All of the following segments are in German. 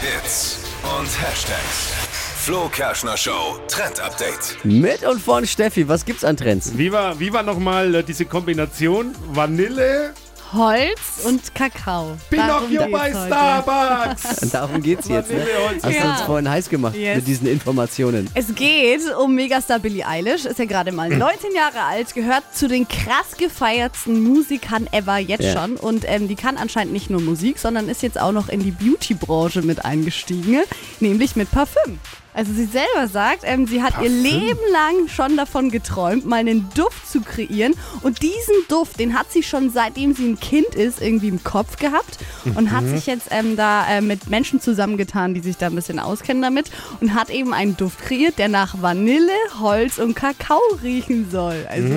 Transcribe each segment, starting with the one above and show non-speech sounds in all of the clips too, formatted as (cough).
Hits und Hashtags. Flo Kerschner Show Trend Update. Mit und von Steffi, was gibt's an Trends? Wie war, wie war nochmal äh, diese Kombination Vanille, Holz und Kakao. Pinocchio Darum bei geht's heute. Starbucks? (laughs) Darum geht's jetzt, ne? Hast du Ja. uns vorhin heiß gemacht Yes. mit diesen Informationen. Es geht um Megastar Billie Eilish, ist ja gerade mal (clears throat) 19 Jahre alt, gehört zu den krass gefeiertsten Musikern ever jetzt Ja. schon und ähm, die kann anscheinend nicht nur Musik, sondern ist jetzt auch noch in die Beauty-Branche mit eingestiegen, nämlich mit Parfüm. Also sie selber sagt, ähm, sie hat ihr Leben lang schon davon geträumt, mal einen Duft zu kreieren. Und diesen Duft, den hat sie schon seitdem sie ein Kind ist irgendwie im Kopf gehabt und hat sich jetzt ähm, da äh, mit Menschen zusammengetan, die sich da ein bisschen auskennen damit und hat eben einen Duft kreiert, der nach Vanille, Holz und Kakao riechen soll. Also,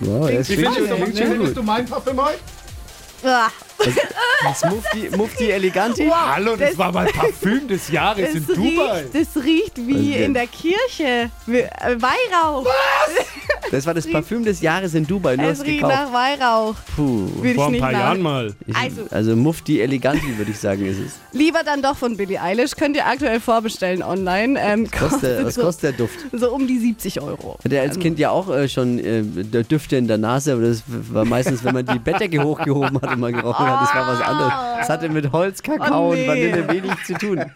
Wow, das Wie findest du, wie findest du mein Parfüm heute? ah, Das (laughs) Mufti, Mufti Eleganti. Hallo, das, Das- war mein Parfüm des Jahres das, in Dubai. riecht, das riecht wie denn? in der Kirche. Wie- Weihrauch. (laughs) Das war das Parfüm des Jahres in Dubai. Du Es riecht gekauft. nach Weihrauch. Puh. Würde Vor ich ein nicht paar nach. Jahren mal. Also- also Mufti Eleganti, würde ich sagen, ist es. Lieber dann doch von Billie Eilish. Könnt ihr aktuell vorbestellen online. Ähm, Kostet, (laughs) was so, kostet der Duft? so um die 70 Euro. Hatte als Kind ja auch äh, schon äh, Düfte in der Nase, aber das war meistens, wenn man die (laughs) Bettdecke hochgehoben hat und mal gerochen hat, das war was anderes. Das hatte mit Holz, Kakao Oh, nee. und Vanille wenig zu tun. (laughs)